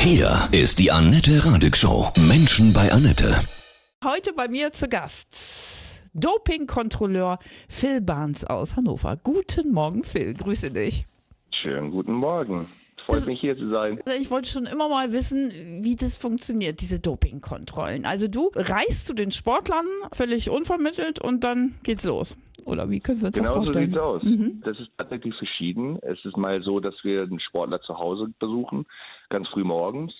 Hier ist die Annette Radig Show. Menschen bei Annette. Heute bei mir zu Gast Dopingkontrolleur Phil Barnes aus Hannover. Guten Morgen, Phil. Grüße dich. Schönen guten Morgen. Freut Das- mich hier zu sein. Ich wollte schon immer mal wissen, wie das funktioniert, diese Dopingkontrollen. Also du reist zu den Sportlern völlig unvermittelt und dann geht's los. Oder wie können wir uns das Genau so vorstellen? sieht's aus. Mhm. Das ist tatsächlich verschieden. Es ist mal so, dass wir einen Sportler zu Hause besuchen, ganz früh morgens,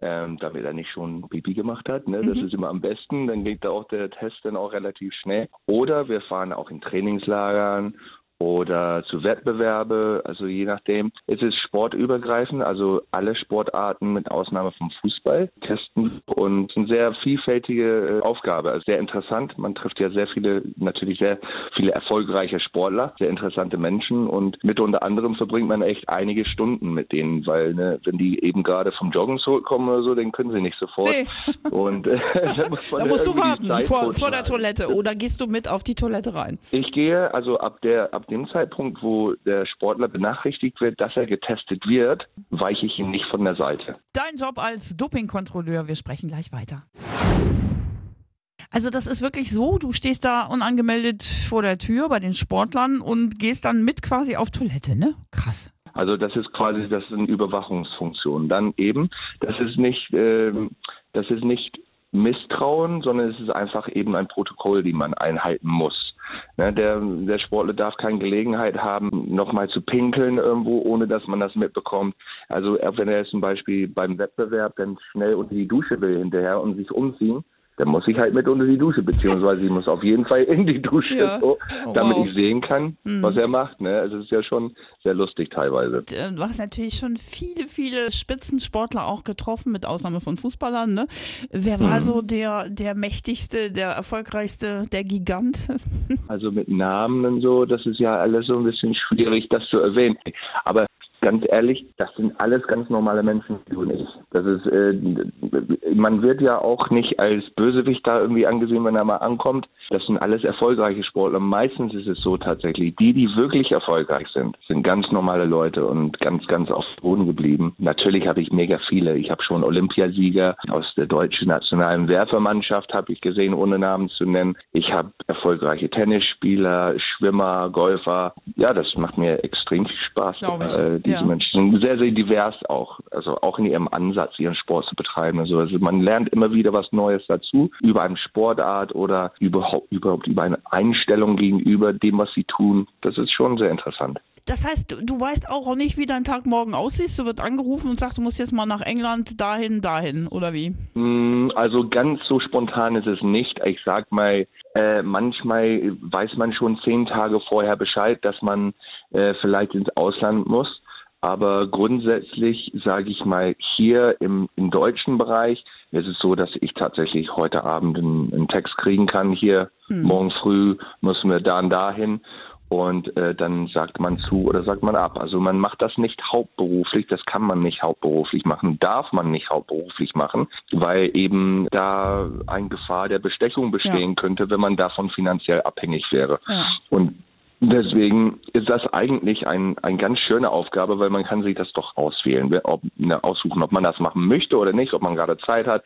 ähm, damit er nicht schon Pipi gemacht hat. Ne? Das Mhm. ist immer am besten. Dann geht da auch der Test dann auch relativ schnell. Oder wir fahren auch in Trainingslagern oder zu Wettbewerbe, also je nachdem. Es ist sportübergreifend, also alle Sportarten mit Ausnahme vom Fußball testen und es ist eine sehr vielfältige äh, Aufgabe, also sehr interessant. Man trifft ja sehr viele, natürlich sehr viele erfolgreiche Sportler, sehr interessante Menschen und mit unter anderem verbringt man echt einige Stunden mit denen, weil ne, wenn die eben gerade vom Joggen zurückkommen oder so, dann können sie nicht sofort. Nee. Und äh, da muss, Da musst du warten vor, vor der. Toilette oder gehst du mit auf die Toilette rein? Ich gehe also ab der ab dem Zeitpunkt, wo der Sportler benachrichtigt wird, dass er getestet wird, weiche ich ihm nicht von der Seite. Dein Job als Dopingkontrolleur, wir sprechen gleich weiter. Also das ist wirklich so, du stehst da unangemeldet vor der Tür bei den Sportlern und gehst dann mit quasi auf Toilette, ne? Krass. Also das ist quasi das sind Überwachungsfunktionen. Dann eben, das ist nicht ähm, das ist nicht Misstrauen, sondern es ist einfach eben ein Protokoll, die man einhalten muss. Ne, der, der Sportler darf keine Gelegenheit haben, nochmal zu pinkeln irgendwo, ohne dass man das mitbekommt. Also wenn er zum Beispiel beim Wettbewerb dann schnell unter die Dusche will hinterher und sich umziehen, dann muss ich halt mit unter die Dusche, beziehungsweise ich muss auf jeden Fall in die Dusche, Ja. so, Oh, damit wow. ich sehen kann, was er macht. Ne? Also es ist ja schon sehr lustig teilweise. Äh, Du hast natürlich schon viele, viele Spitzensportler auch getroffen, mit Ausnahme von Fußballern. Ne? Wer war so der, der mächtigste, der erfolgreichste, der Gigant? Also mit Namen und so, das ist ja alles so ein bisschen schwierig, das zu erwähnen. Aber ganz ehrlich, das sind alles ganz normale Menschen, wie du und ich. Das ist, äh, man wird ja auch nicht als Bösewicht da irgendwie angesehen, wenn er mal ankommt. Das sind alles erfolgreiche Sportler. Meistens ist es so tatsächlich, die, die wirklich erfolgreich sind, sind ganz normale Leute und ganz, ganz auf Boden geblieben. Natürlich habe ich mega viele. Ich habe schon Olympiasieger aus der deutschen nationalen Werfermannschaft habe ich gesehen, ohne Namen zu nennen. Ich habe erfolgreiche Tennisspieler, Schwimmer, Golfer. Ja, das macht mir extrem viel Spaß. Glaub ich. Äh, diese Ja. Menschen sind sehr, sehr divers auch. Also auch in ihrem Ansatz, ihren Sport zu betreiben. Also, also man lernt immer wieder was Neues dazu über eine Sportart oder überhaupt, überhaupt über eine Einstellung gegenüber dem, was sie tun. Das ist schon sehr interessant. Das heißt, du, du weißt auch nicht, wie dein Tag morgen aussieht. Du wird angerufen und sagst, du musst jetzt mal nach England, dahin, dahin, oder wie? Mm, Also ganz so spontan ist es nicht. Ich sag mal, äh, manchmal weiß man schon zehn Tage vorher Bescheid, dass man äh, vielleicht ins Ausland muss. Aber grundsätzlich sage ich mal, hier im, im deutschen Bereich ist es so, dass ich tatsächlich heute Abend einen, einen Text kriegen kann. Hier morgen früh müssen wir da und dahin. Und äh, dann sagt man zu oder sagt man ab. Also man macht das nicht hauptberuflich, das kann man nicht hauptberuflich machen, darf man nicht hauptberuflich machen, weil eben da eine Gefahr der Bestechung bestehen könnte, wenn man davon finanziell abhängig wäre. Ja. Und Deswegen ist das eigentlich ein, eine ganz schöne Aufgabe, weil man kann sich das doch auswählen, ob, ne, aussuchen, ob man das machen möchte oder nicht, ob man gerade Zeit hat.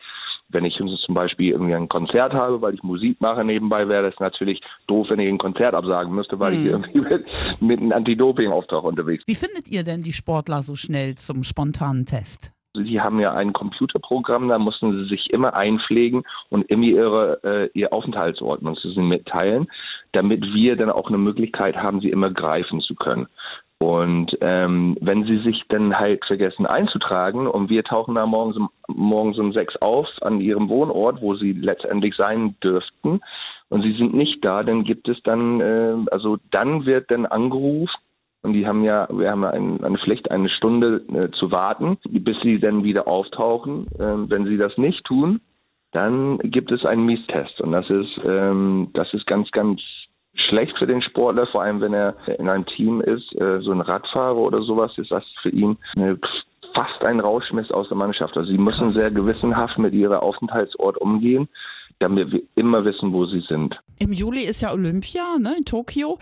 Wenn ich zum Beispiel irgendwie ein Konzert habe, weil ich Musik mache nebenbei, wäre das natürlich doof, wenn ich ein Konzert absagen müsste, weil ich irgendwie mit, mit einem Anti-Doping-Auftrag unterwegs Wie findet ihr denn die Sportler so schnell zum spontanen Test? Sie haben ja ein Computerprogramm, da mussten Sie sich immer einpflegen und immer Ihre, äh, Ihr Aufenthaltsort Sie mitteilen, damit wir dann auch eine Möglichkeit haben, Sie immer greifen zu können. Und ähm, wenn Sie sich dann halt vergessen einzutragen und wir tauchen da morgens um, morgens um sechs auf an Ihrem Wohnort, wo Sie letztendlich sein dürften, und Sie sind nicht da, dann gibt es dann, äh, also dann wird dann angerufen und die haben ja, wir haben ja ein, eine Pflicht, eine Stunde äh, zu warten, bis sie dann wieder auftauchen. Ähm, wenn sie das nicht tun, dann gibt es einen Miestest. Und das ist, ähm, das ist ganz, ganz schlecht für den Sportler, vor allem wenn er in einem Team ist, äh, so ein Radfahrer oder sowas, ist das für ihn eine, fast ein Rauschmiss aus der Mannschaft. Also sie müssen Krass. sehr gewissenhaft mit ihrem Aufenthaltsort umgehen. damit wir immer wissen, wo sie sind. Im Juli ist ja Olympia ne, in Tokio.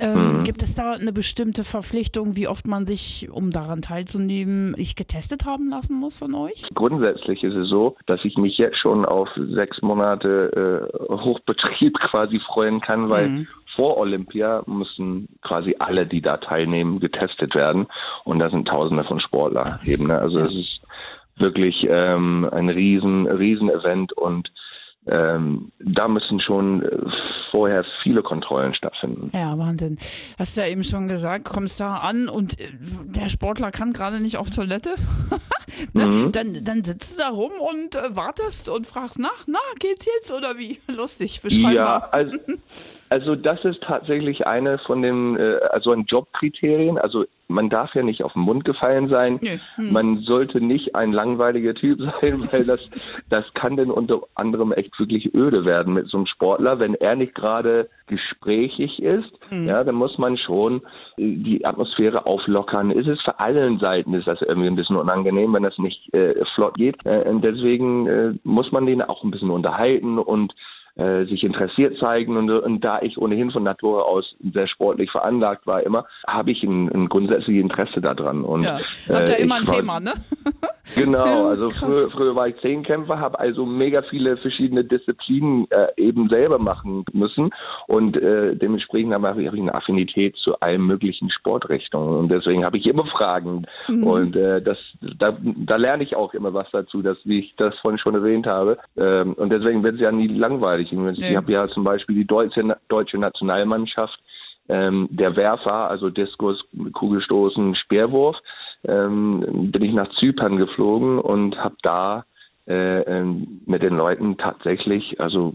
Ähm, mhm. Gibt es da eine bestimmte Verpflichtung, wie oft man sich, um daran teilzunehmen, sich getestet haben lassen muss von euch? Grundsätzlich ist es so, dass ich mich jetzt schon auf sechs Monate äh, Hochbetrieb quasi freuen kann, weil mhm vor Olympia müssen quasi alle, die da teilnehmen, getestet werden. Und da sind Tausende von Sportlern eben. Ne? Also es ist wirklich ähm, ein riesen, riesen Event und ähm, da müssen schon vorher viele Kontrollen stattfinden. Ja, Wahnsinn. Hast du ja eben schon gesagt, kommst da an und äh, der Sportler kann gerade nicht auf Toilette. ne? mhm. dann, dann sitzt du da rum und äh, wartest und fragst nach, na, geht's jetzt oder wie? Lustig, beschreib ja, Also, also das ist tatsächlich eine von den, äh, also ein Jobkriterien. Also man darf ja nicht auf den Mund gefallen sein. Nee. Hm. Man sollte nicht ein langweiliger Typ sein, weil das, das kann dann unter anderem echt wirklich öde werden mit so einem Sportler, wenn er nicht gerade gesprächig ist. Hm. Ja, dann muss man schon die Atmosphäre auflockern. Ist es für allen Seiten ist das irgendwie ein bisschen unangenehm, wenn das nicht äh, flott geht. Äh, deswegen äh, muss man den auch ein bisschen unterhalten und äh, sich interessiert zeigen. Und, und, da ich ohnehin von Natur aus sehr sportlich veranlagt war immer, habe ich ein, ein grundsätzliches Interesse daran. Und, ja, habt ihr äh, immer ein Thema, ne? Genau, also früher, früher, war ich Zehnkämpfer, habe also mega viele verschiedene Disziplinen äh, eben selber machen müssen und äh, dementsprechend habe ich eine Affinität zu allen möglichen Sportrichtungen und deswegen habe ich immer Fragen mhm. und das, da, da, lerne ich auch immer was dazu, dass, wie ich das vorhin schon erwähnt habe ähm, und deswegen wird es ja nie langweilig. Ich, nee. habe ja zum Beispiel die deutsche, deutsche Nationalmannschaft ähm, der Werfer, also Diskus, Kugelstoßen, Speerwurf, ähm, bin ich nach Zypern geflogen und habe da äh, ähm, mit den Leuten tatsächlich also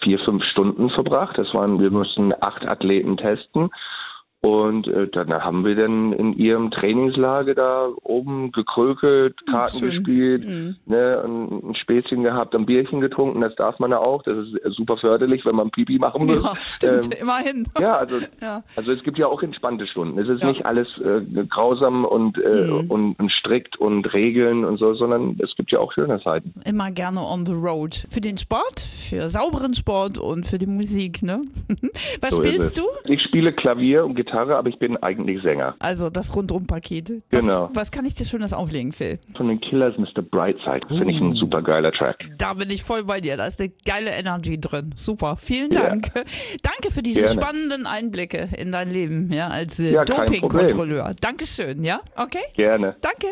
vier, fünf Stunden verbracht. Das waren, wir mussten acht Athleten testen und äh, dann haben wir dann in ihrem Trainingslager da oben gekrökelt, Karten Schön. gespielt, mhm. ne, ein, Späßchen gehabt, ein Bierchen getrunken. Das darf man ja auch. Das ist super förderlich, wenn man Pipi machen muss. Ja, stimmt, ähm, immerhin. Ja also, ja. also es gibt ja auch entspannte Stunden. Es ist ja. nicht alles äh, grausam und, äh, mhm. und, und, strikt und Regeln und so, sondern es gibt ja auch schöne Zeiten. Immer gerne on the road. Für den Sport, für sauberen Sport und für die Musik, ne? Was so spielst du? Ich spiele Klavier und Gitarre Gitarre, aber ich bin eigentlich Sänger. Also das Rundum-Paket. Genau. Was kann ich dir Schönes auflegen, Phil? Von den Killers Mr. Brightside. Finde ich ein super geiler Track. Da bin ich voll bei dir. Da ist eine geile Energy drin. Super. Vielen Dank. Ja. Danke für diese Gerne. spannenden Einblicke in dein Leben ja, als äh, ja, Doping-Kontrolleur. Dankeschön, ja? Okay? Gerne. Danke.